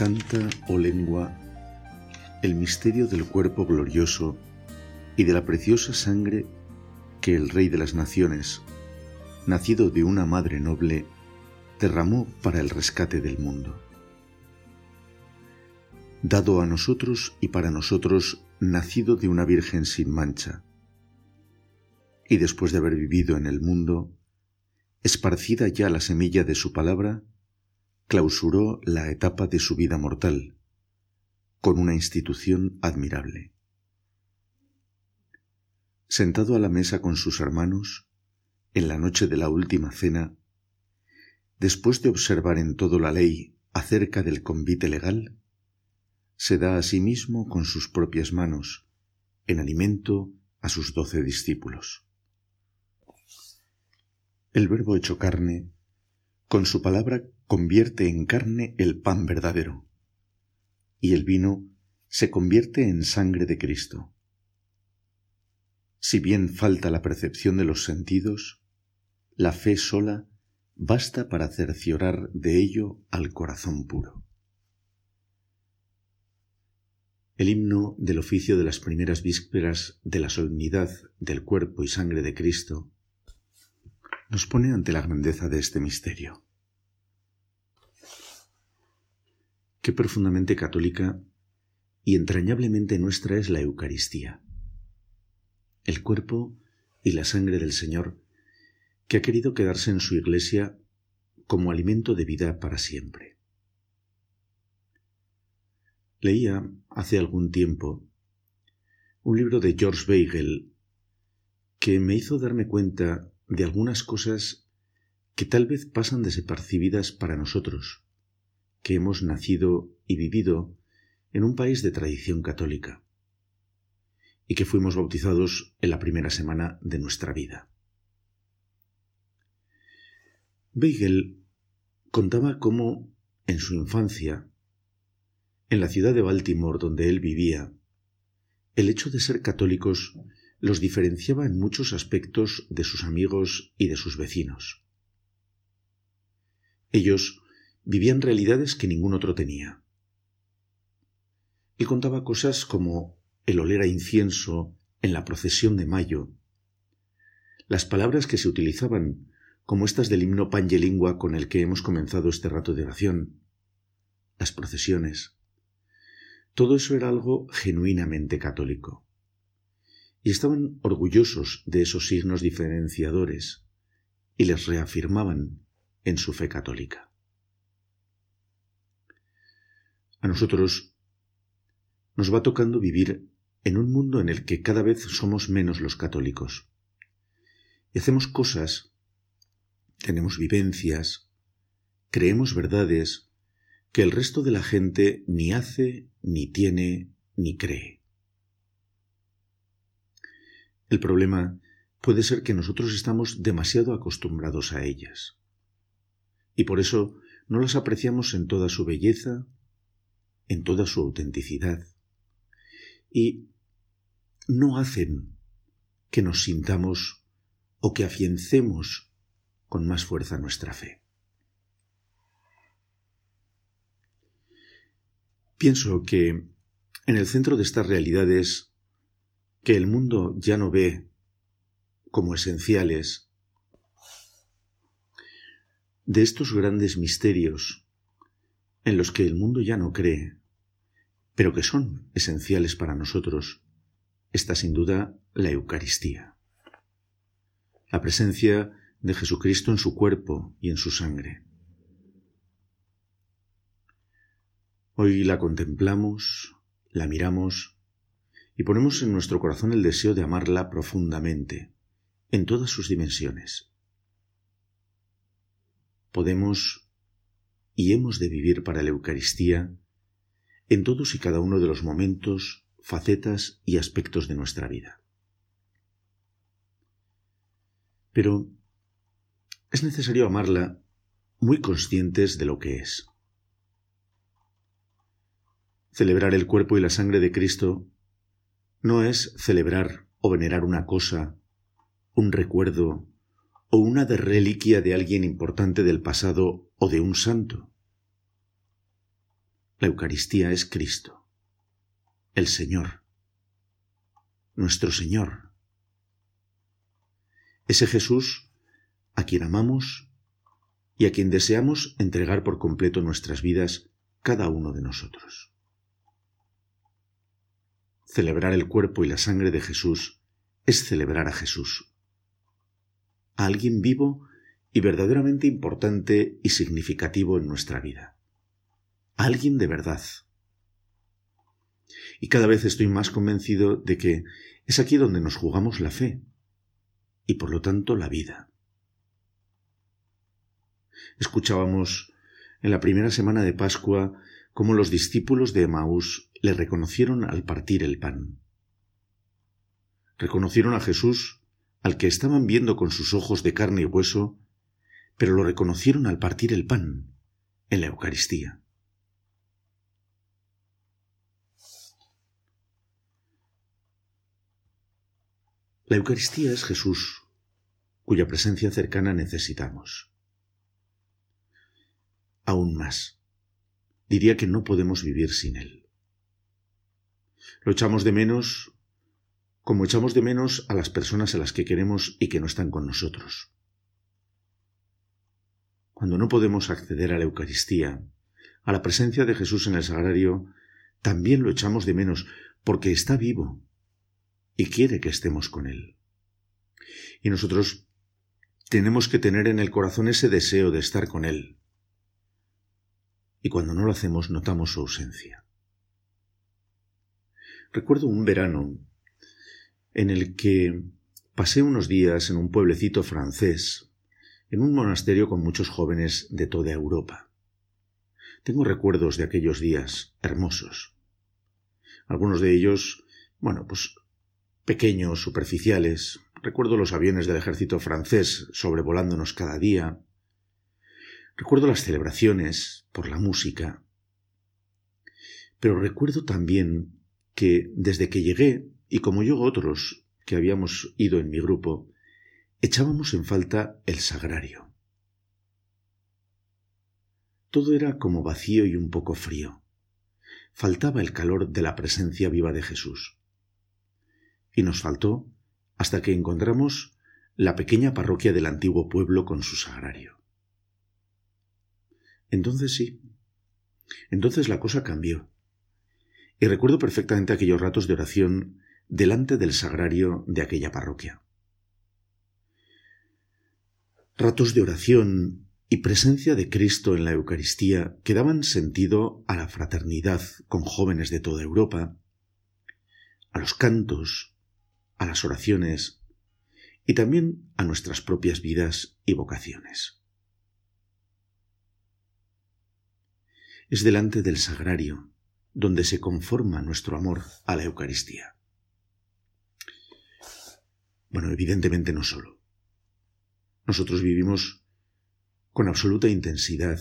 Canta, oh lengua, el misterio del cuerpo glorioso y de la preciosa sangre que el Rey de las Naciones, nacido de una madre noble, derramó para el rescate del mundo. Dado a nosotros y para nosotros, nacido de una Virgen sin mancha, y después de haber vivido en el mundo, esparcida ya la semilla de su palabra, clausuró la etapa de su vida mortal con una institución admirable. Sentado a la mesa con sus hermanos, en la noche de la última cena, después de observar en todo la ley acerca del convite legal, se da a sí mismo con sus propias manos en alimento a sus doce discípulos. El verbo hecho carne, con su palabra convierte en carne el pan verdadero, y el vino se convierte en sangre de Cristo. Si bien falta la percepción de los sentidos, la fe sola basta para cerciorar de ello al corazón puro. El himno del oficio de las primeras vísperas de la solemnidad del cuerpo y sangre de Cristo nos pone ante la grandeza de este misterio. Profundamente católica y entrañablemente nuestra es la Eucaristía, el cuerpo y la sangre del Señor, que ha querido quedarse en su iglesia como alimento de vida para siempre. Leía hace algún tiempo un libro de George Weigel que me hizo darme cuenta de algunas cosas que tal vez pasan desapercibidas para nosotros, que hemos nacido y vivido en un país de tradición católica y que fuimos bautizados en la primera semana de nuestra vida. Beigel contaba cómo, en su infancia, en la ciudad de Baltimore donde él vivía, el hecho de ser católicos los diferenciaba en muchos aspectos de sus amigos y de sus vecinos. Ellos vivían realidades que ningún otro tenía. Él contaba cosas como el oler a incienso en la procesión de mayo, las palabras que se utilizaban, como estas del himno Pangelingua con el que hemos comenzado este rato de oración, las procesiones. Todo eso era algo genuinamente católico. Y estaban orgullosos de esos signos diferenciadores y les reafirmaban en su fe católica. A nosotros nos va tocando vivir en un mundo en el que cada vez somos menos los católicos. Y hacemos cosas, tenemos vivencias, creemos verdades que el resto de la gente ni hace, ni tiene, ni cree. El problema puede ser que nosotros estamos demasiado acostumbrados a ellas. Y por eso no las apreciamos en toda su belleza, en toda su autenticidad y no hacen que nos sintamos o que afiencemos con más fuerza nuestra fe. Pienso que en el centro de estas realidades que el mundo ya no ve como esenciales, de estos grandes misterios en los que el mundo ya no cree, pero que son esenciales para nosotros, está sin duda la Eucaristía. La presencia de Jesucristo en su cuerpo y en su sangre. Hoy la contemplamos, la miramos y ponemos en nuestro corazón el deseo de amarla profundamente, en todas sus dimensiones. Podemos y hemos de vivir para la Eucaristía en todos y cada uno de los momentos, facetas y aspectos de nuestra vida. Pero es necesario amarla muy conscientes de lo que es. Celebrar el cuerpo y la sangre de Cristo no es celebrar o venerar una cosa, un recuerdo o una reliquia de alguien importante del pasado o de un santo. La Eucaristía es Cristo, el Señor, nuestro Señor. Ese Jesús a quien amamos y a quien deseamos entregar por completo nuestras vidas cada uno de nosotros. Celebrar el cuerpo y la sangre de Jesús es celebrar a Jesús, a alguien vivo y verdaderamente importante y significativo en nuestra vida alguien de verdad. Y cada vez estoy más convencido de que es aquí donde nos jugamos la fe y por lo tanto la vida. Escuchábamos en la primera semana de Pascua cómo los discípulos de Emaús le reconocieron al partir el pan. Reconocieron a Jesús, al que estaban viendo con sus ojos de carne y hueso, pero lo reconocieron al partir el pan, en la Eucaristía. La Eucaristía es Jesús, cuya presencia cercana necesitamos. Aún más, diría que no podemos vivir sin Él. Lo echamos de menos como echamos de menos a las personas a las que queremos y que no están con nosotros. Cuando no podemos acceder a la Eucaristía, a la presencia de Jesús en el sagrario, también lo echamos de menos porque está vivo y quiere que estemos con Él. Y nosotros tenemos que tener en el corazón ese deseo de estar con Él. Y cuando no lo hacemos notamos su ausencia. Recuerdo un verano en el que pasé unos días en un pueblecito francés, en un monasterio con muchos jóvenes de toda Europa. Tengo recuerdos de aquellos días hermosos. Algunos de ellos, bueno, pues pequeños, superficiales. Recuerdo los aviones del ejército francés sobrevolándonos cada día. Recuerdo las celebraciones por la música. Pero recuerdo también que desde que llegué, y como yo otros que habíamos ido en mi grupo, echábamos en falta el sagrario. Todo era como vacío y un poco frío. Faltaba el calor de la presencia viva de Jesús y nos faltó hasta que encontramos la pequeña parroquia del antiguo pueblo con su sagrario. Entonces sí, entonces la cosa cambió. Y recuerdo perfectamente aquellos ratos de oración delante del sagrario de aquella parroquia. Ratos de oración y presencia de Cristo en la Eucaristía que daban sentido a la fraternidad con jóvenes de toda Europa, a los cantos, a las oraciones y también a nuestras propias vidas y vocaciones. Es delante del sagrario donde se conforma nuestro amor a la Eucaristía. Bueno, evidentemente no solo. Nosotros vivimos con absoluta intensidad,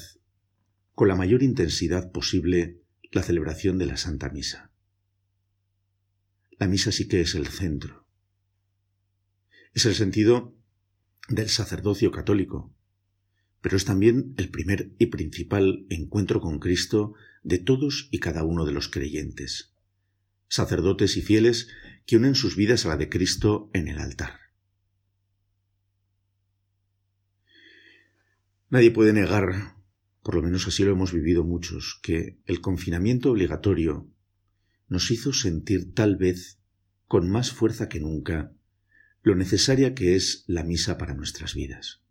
con la mayor intensidad posible, la celebración de la Santa Misa. La misa sí que es el centro, es el sentido del sacerdocio católico, pero es también el primer y principal encuentro con Cristo de todos y cada uno de los creyentes, sacerdotes y fieles que unen sus vidas a la de Cristo en el altar. Nadie puede negar, por lo menos así lo hemos vivido muchos, que el confinamiento obligatorio nos hizo sentir tal vez con más fuerza que nunca lo necesaria que es la misa para nuestras vidas.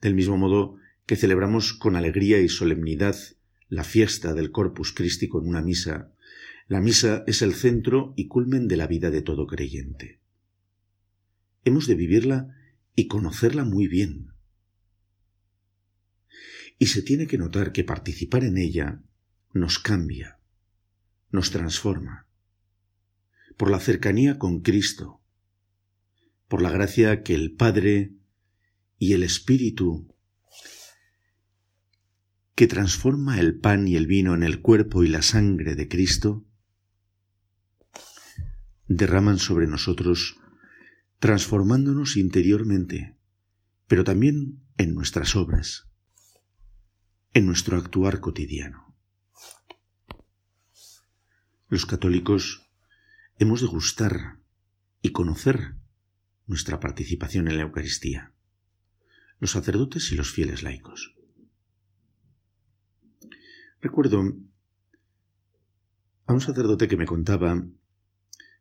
Del mismo modo que celebramos con alegría y solemnidad la fiesta del Corpus Christi con una misa, la misa es el centro y culmen de la vida de todo creyente. Hemos de vivirla y conocerla muy bien, y se tiene que notar que participar en ella nos cambia, nos transforma, por la cercanía con Cristo, por la gracia que el Padre y el Espíritu que transforma el pan y el vino en el cuerpo y la sangre de Cristo, derraman sobre nosotros, transformándonos interiormente, pero también en nuestras obras, en nuestro actuar cotidiano. Los católicos hemos de gustar y conocer nuestra participación en la Eucaristía, los sacerdotes y los fieles laicos. Recuerdo a un sacerdote que me contaba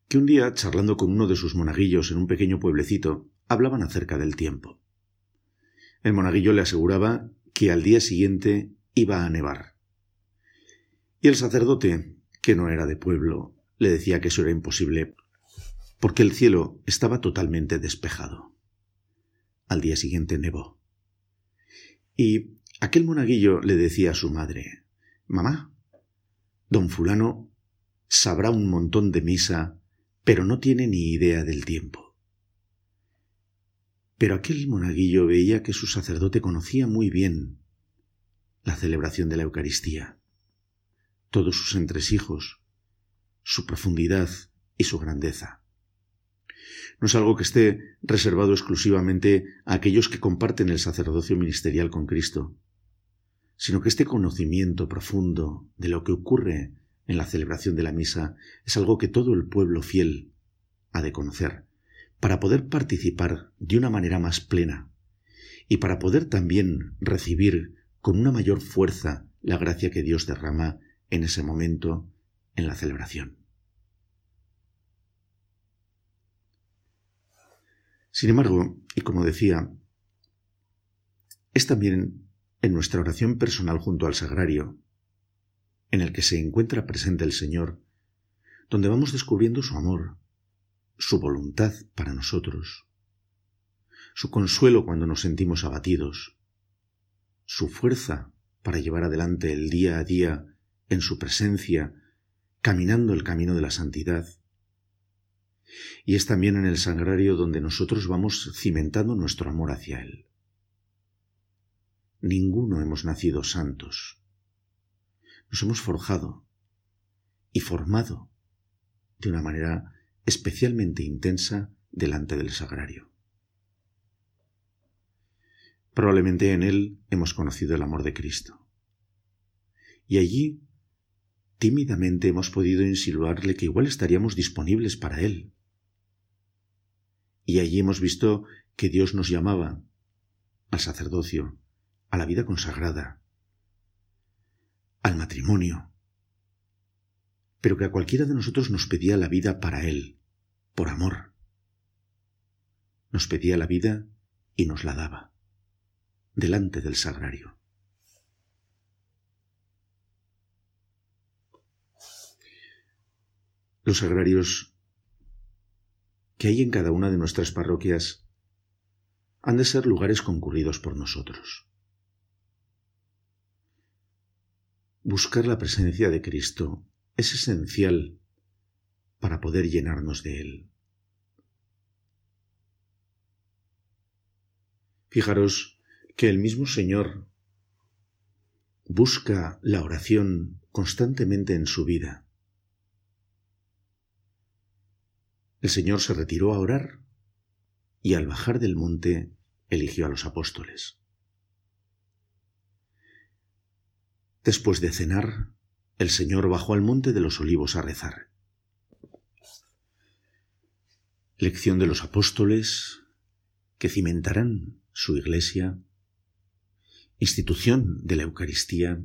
que un día, charlando con uno de sus monaguillos en un pequeño pueblecito, hablaban acerca del tiempo. El monaguillo le aseguraba que al día siguiente iba a nevar. Y el sacerdote, que no era de pueblo, le decía que eso era imposible, porque el cielo estaba totalmente despejado. Al día siguiente nevó. Y aquel monaguillo le decía a su madre, Mamá, don fulano sabrá un montón de misa, pero no tiene ni idea del tiempo. Pero aquel monaguillo veía que su sacerdote conocía muy bien la celebración de la Eucaristía, todos sus entresijos, su profundidad y su grandeza. No es algo que esté reservado exclusivamente a aquellos que comparten el sacerdocio ministerial con Cristo, sino que este conocimiento profundo de lo que ocurre en la celebración de la misa es algo que todo el pueblo fiel ha de conocer, para poder participar de una manera más plena y para poder también recibir con una mayor fuerza la gracia que Dios derrama en ese momento en la celebración. Sin embargo, y como decía, es también en nuestra oración personal junto al sagrario, en el que se encuentra presente el Señor, donde vamos descubriendo su amor, su voluntad para nosotros, su consuelo cuando nos sentimos abatidos, su fuerza para llevar adelante el día a día en su presencia, caminando el camino de la santidad. Y es también en el sagrario donde nosotros vamos cimentando nuestro amor hacia Él ninguno hemos nacido santos. Nos hemos forjado y formado de una manera especialmente intensa delante del sagrario. Probablemente en él hemos conocido el amor de Cristo. Y allí tímidamente hemos podido insinuarle que igual estaríamos disponibles para él. Y allí hemos visto que Dios nos llamaba al sacerdocio, a la vida consagrada, al matrimonio, pero que a cualquiera de nosotros nos pedía la vida para Él, por amor. Nos pedía la vida y nos la daba, delante del sagrario. Los sagrarios que hay en cada una de nuestras parroquias han de ser lugares concurridos por nosotros. Buscar la presencia de Cristo es esencial para poder llenarnos de Él. Fijaros que el mismo Señor busca la oración constantemente en su vida. El Señor se retiró a orar y al bajar del monte eligió a los apóstoles. Después de cenar, el Señor bajó al monte de los olivos a rezar. Lección de los apóstoles que cimentarán su iglesia, institución de la Eucaristía,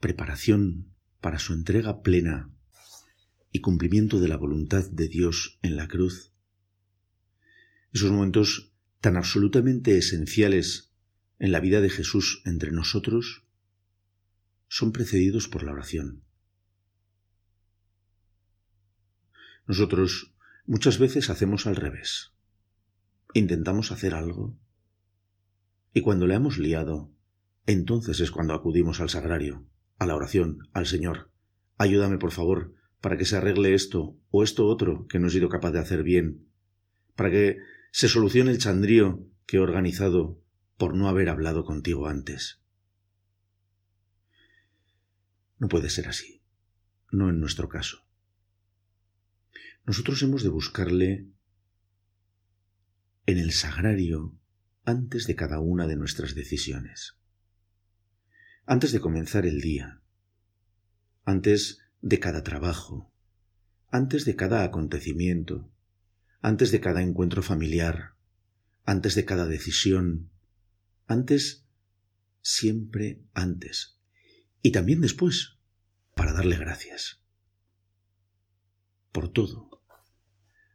preparación para su entrega plena y cumplimiento de la voluntad de Dios en la cruz. Esos momentos tan absolutamente esenciales en la vida de Jesús entre nosotros son precedidos por la oración. Nosotros muchas veces hacemos al revés. Intentamos hacer algo y cuando le hemos liado, entonces es cuando acudimos al sagrario, a la oración, al Señor. Ayúdame, por favor, para que se arregle esto o esto otro que no he sido capaz de hacer bien, para que se solucione el chandrío que he organizado por no haber hablado contigo antes. No puede ser así, no en nuestro caso. Nosotros hemos de buscarle en el sagrario antes de cada una de nuestras decisiones, antes de comenzar el día, antes de cada trabajo, antes de cada acontecimiento, antes de cada encuentro familiar, antes de cada decisión, antes, siempre antes, y también después, para darle gracias. Por todo.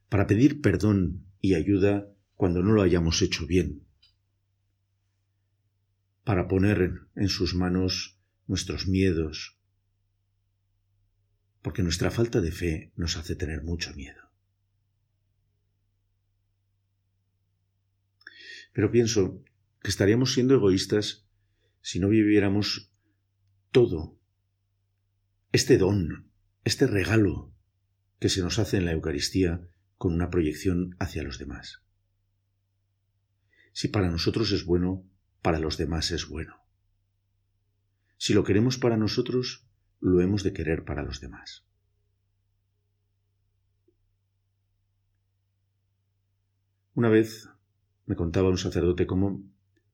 Para pedir perdón y ayuda cuando no lo hayamos hecho bien. Para poner en sus manos nuestros miedos. Porque nuestra falta de fe nos hace tener mucho miedo. Pero pienso que estaríamos siendo egoístas si no viviéramos todo este don, este regalo que se nos hace en la Eucaristía con una proyección hacia los demás. Si para nosotros es bueno, para los demás es bueno. Si lo queremos para nosotros, lo hemos de querer para los demás. Una vez me contaba un sacerdote cómo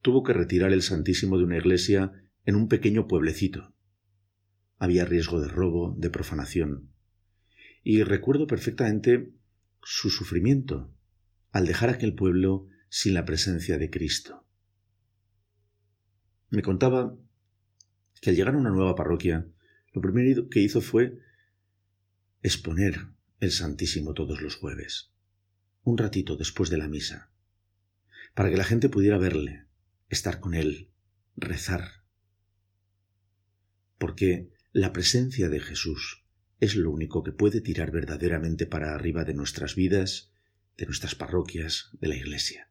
tuvo que retirar el Santísimo de una iglesia en un pequeño pueblecito. Había riesgo de robo, de profanación. Y recuerdo perfectamente su sufrimiento al dejar aquel pueblo sin la presencia de Cristo. Me contaba que al llegar a una nueva parroquia, lo primero que hizo fue exponer el Santísimo todos los jueves, un ratito después de la misa, para que la gente pudiera verle, estar con Él, rezar. Porque la presencia de Jesús es lo único que puede tirar verdaderamente para arriba de nuestras vidas, de nuestras parroquias, de la Iglesia.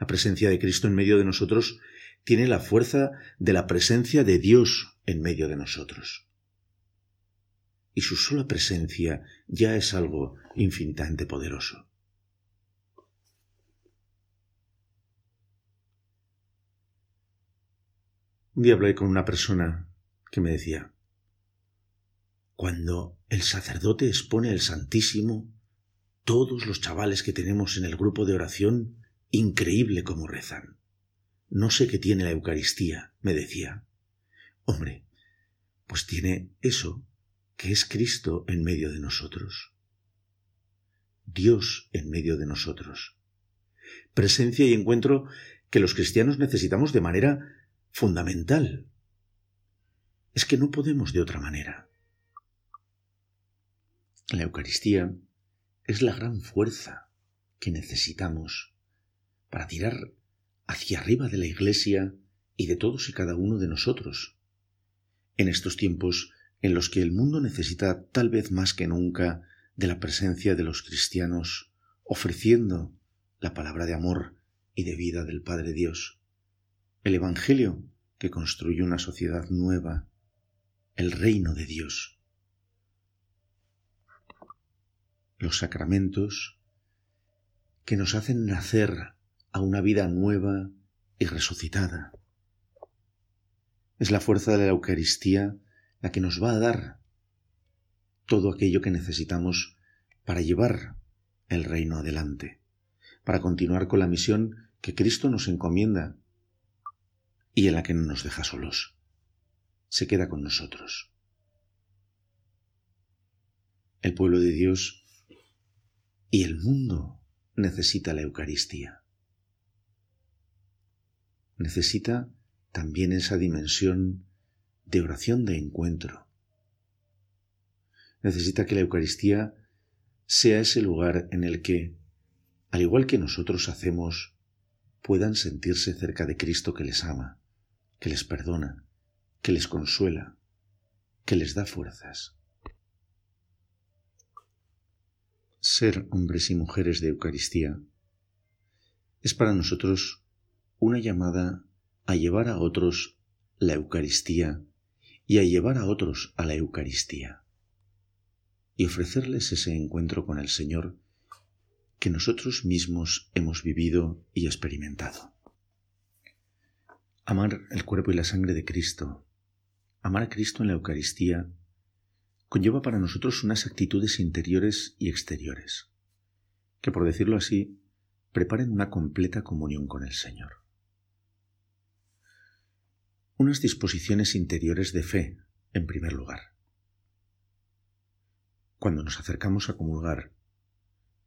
La presencia de Cristo en medio de nosotros tiene la fuerza de la presencia de Dios en medio de nosotros. Y su sola presencia ya es algo infinitamente poderoso. Un día hablé con una persona que me decía, cuando el sacerdote expone el Santísimo, todos los chavales que tenemos en el grupo de oración, increíble como rezan. No sé qué tiene la Eucaristía, me decía. Hombre, pues tiene eso, que es Cristo en medio de nosotros. Dios en medio de nosotros. Presencia y encuentro que los cristianos necesitamos de manera fundamental. Es que no podemos de otra manera. La Eucaristía es la gran fuerza que necesitamos para tirar hacia arriba de la Iglesia y de todos y cada uno de nosotros. En estos tiempos en los que el mundo necesita tal vez más que nunca de la presencia de los cristianos, ofreciendo la palabra de amor y de vida del Padre Dios el Evangelio que construye una sociedad nueva, el reino de Dios. Los sacramentos que nos hacen nacer a una vida nueva y resucitada. Es la fuerza de la Eucaristía la que nos va a dar todo aquello que necesitamos para llevar el reino adelante, para continuar con la misión que Cristo nos encomienda y en la que no nos deja solos. Se queda con nosotros. El pueblo de Dios y el mundo necesita la Eucaristía. Necesita también esa dimensión de oración de encuentro. Necesita que la Eucaristía sea ese lugar en el que, al igual que nosotros hacemos, puedan sentirse cerca de Cristo que les ama que les perdona, que les consuela, que les da fuerzas. Ser hombres y mujeres de Eucaristía es para nosotros una llamada a llevar a otros la Eucaristía y a llevar a otros a la Eucaristía y ofrecerles ese encuentro con el Señor que nosotros mismos hemos vivido y experimentado. Amar el cuerpo y la sangre de Cristo, amar a Cristo en la Eucaristía, conlleva para nosotros unas actitudes interiores y exteriores, que por decirlo así, preparen una completa comunión con el Señor. Unas disposiciones interiores de fe, en primer lugar. Cuando nos acercamos a comulgar,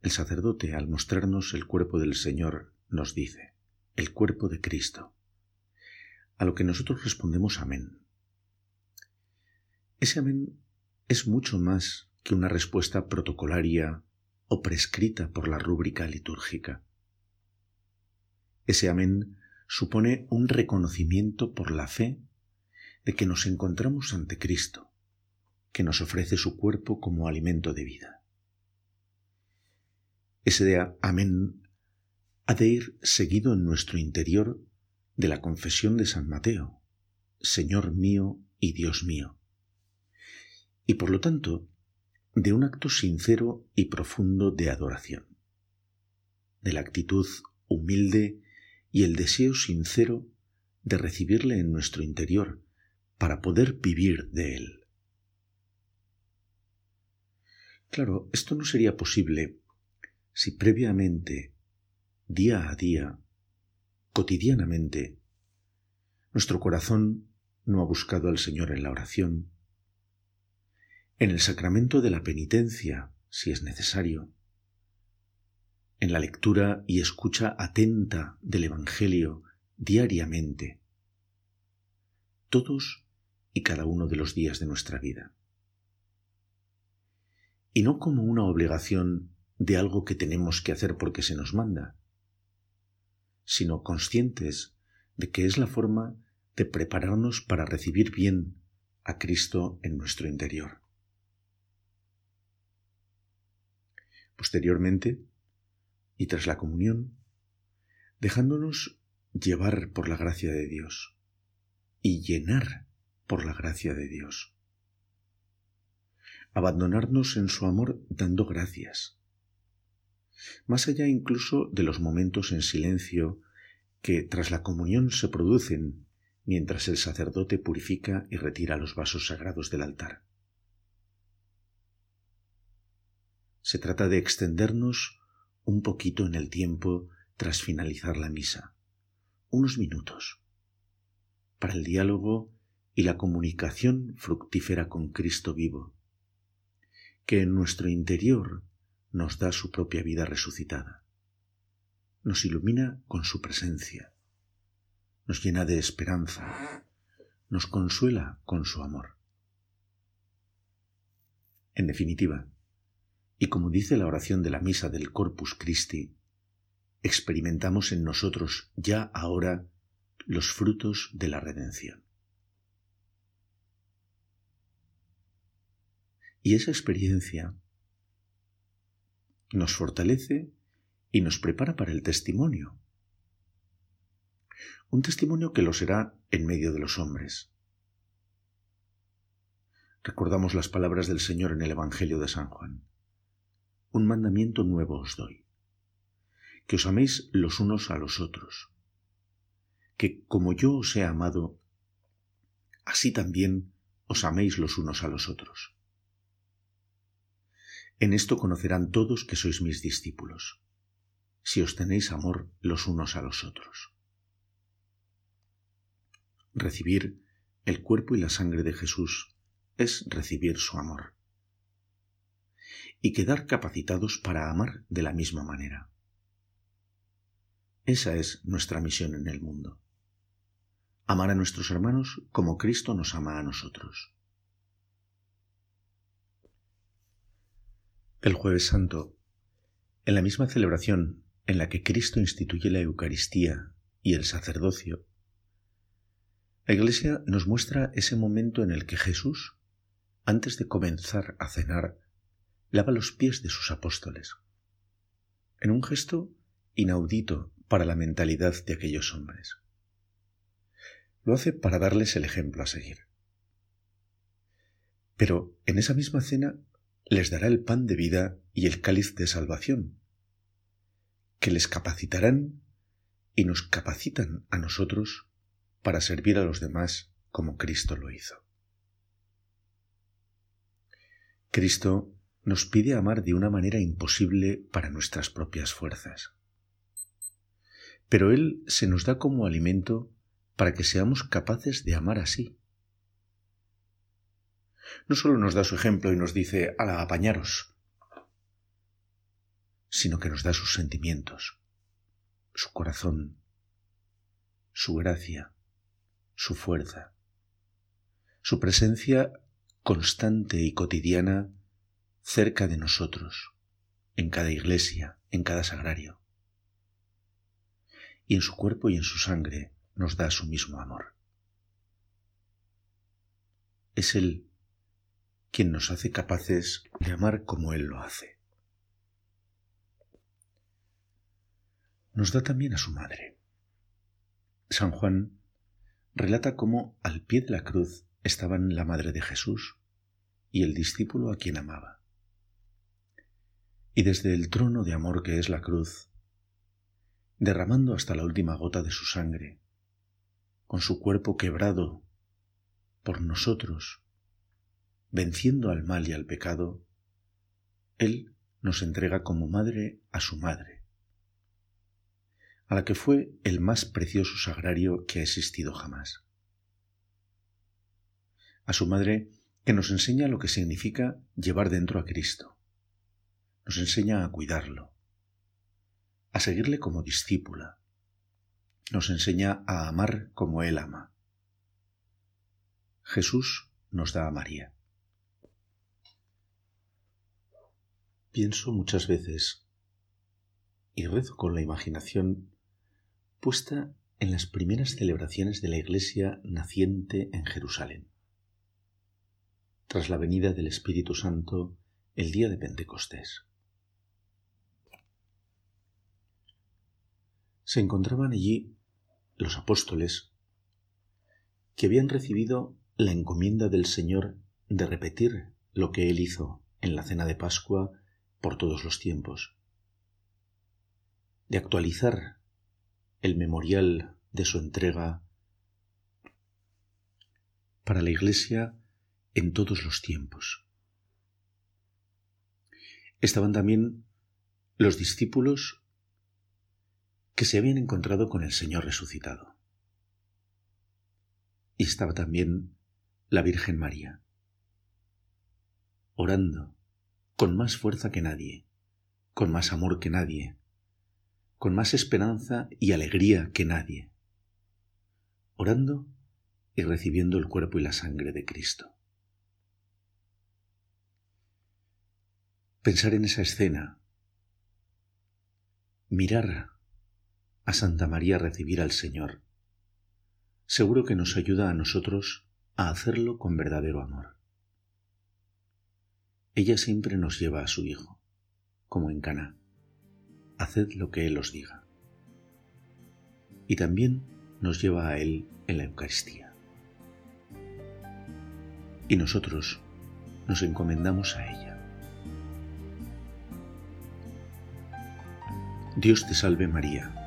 el sacerdote, al mostrarnos el cuerpo del Señor, nos dice, el cuerpo de Cristo, a lo que nosotros respondemos amén. Ese amén es mucho más que una respuesta protocolaria o prescrita por la rúbrica litúrgica. Ese amén supone un reconocimiento por la fe de que nos encontramos ante Cristo, que nos ofrece su cuerpo como alimento de vida. Ese amén ha de ir seguido en nuestro interior de la confesión de San Mateo, Señor mío y Dios mío, y por lo tanto de un acto sincero y profundo de adoración, de la actitud humilde y el deseo sincero de recibirle en nuestro interior para poder vivir de él. Claro, esto no sería posible si previamente, día a día, cotidianamente, nuestro corazón no ha buscado al Señor en la oración, en el sacramento de la penitencia, si es necesario, en la lectura y escucha atenta del Evangelio diariamente, todos y cada uno de los días de nuestra vida. Y no como una obligación de algo que tenemos que hacer porque se nos manda, sino conscientes de que es la forma de prepararnos para recibir bien a Cristo en nuestro interior. Posteriormente, y tras la comunión, dejándonos llevar por la gracia de Dios y llenar por la gracia de Dios. Abandonarnos en su amor dando gracias. Más allá incluso de los momentos en silencio que tras la comunión se producen mientras el sacerdote purifica y retira los vasos sagrados del altar. Se trata de extendernos un poquito en el tiempo tras finalizar la misa, unos minutos, para el diálogo y la comunicación fructífera con Cristo vivo, que en nuestro interior nos da su propia vida resucitada, nos ilumina con su presencia, nos llena de esperanza, nos consuela con su amor. En definitiva, y como dice la oración de la misa del Corpus Christi, experimentamos en nosotros ya ahora los frutos de la redención. Y esa experiencia nos fortalece y nos prepara para el testimonio. Un testimonio que lo será en medio de los hombres. Recordamos las palabras del Señor en el Evangelio de San Juan un mandamiento nuevo os doy, que os améis los unos a los otros, que como yo os he amado, así también os améis los unos a los otros. En esto conocerán todos que sois mis discípulos, si os tenéis amor los unos a los otros. Recibir el cuerpo y la sangre de Jesús es recibir su amor y quedar capacitados para amar de la misma manera. Esa es nuestra misión en el mundo. Amar a nuestros hermanos como Cristo nos ama a nosotros. El jueves santo, en la misma celebración en la que Cristo instituye la Eucaristía y el sacerdocio, la Iglesia nos muestra ese momento en el que Jesús, antes de comenzar a cenar, lava los pies de sus apóstoles, en un gesto inaudito para la mentalidad de aquellos hombres. Lo hace para darles el ejemplo a seguir. Pero en esa misma cena les dará el pan de vida y el cáliz de salvación, que les capacitarán y nos capacitan a nosotros para servir a los demás como Cristo lo hizo. Cristo nos pide amar de una manera imposible para nuestras propias fuerzas. Pero Él se nos da como alimento para que seamos capaces de amar así. No solo nos da su ejemplo y nos dice, ala, apañaros, sino que nos da sus sentimientos, su corazón, su gracia, su fuerza, su presencia constante y cotidiana cerca de nosotros, en cada iglesia, en cada sagrario. Y en su cuerpo y en su sangre nos da su mismo amor. Es Él quien nos hace capaces de amar como Él lo hace. Nos da también a su madre. San Juan relata cómo al pie de la cruz estaban la madre de Jesús y el discípulo a quien amaba. Y desde el trono de amor que es la cruz, derramando hasta la última gota de su sangre, con su cuerpo quebrado por nosotros, venciendo al mal y al pecado, Él nos entrega como madre a su madre, a la que fue el más precioso sagrario que ha existido jamás. A su madre que nos enseña lo que significa llevar dentro a Cristo, nos enseña a cuidarlo, a seguirle como discípula, nos enseña a amar como Él ama. Jesús nos da a María. Pienso muchas veces y rezo con la imaginación puesta en las primeras celebraciones de la Iglesia naciente en Jerusalén, tras la venida del Espíritu Santo el día de Pentecostés. Se encontraban allí los apóstoles que habían recibido la encomienda del Señor de repetir lo que Él hizo en la cena de Pascua por todos los tiempos, de actualizar el memorial de su entrega para la Iglesia en todos los tiempos. Estaban también los discípulos que se habían encontrado con el Señor resucitado. Y estaba también la Virgen María, orando con más fuerza que nadie, con más amor que nadie, con más esperanza y alegría que nadie, orando y recibiendo el cuerpo y la sangre de Cristo. Pensar en esa escena, mirar a Santa María recibir al Señor, seguro que nos ayuda a nosotros a hacerlo con verdadero amor. Ella siempre nos lleva a su Hijo, como en Cana. Haced lo que Él os diga. Y también nos lleva a Él en la Eucaristía. Y nosotros nos encomendamos a ella. Dios te salve María,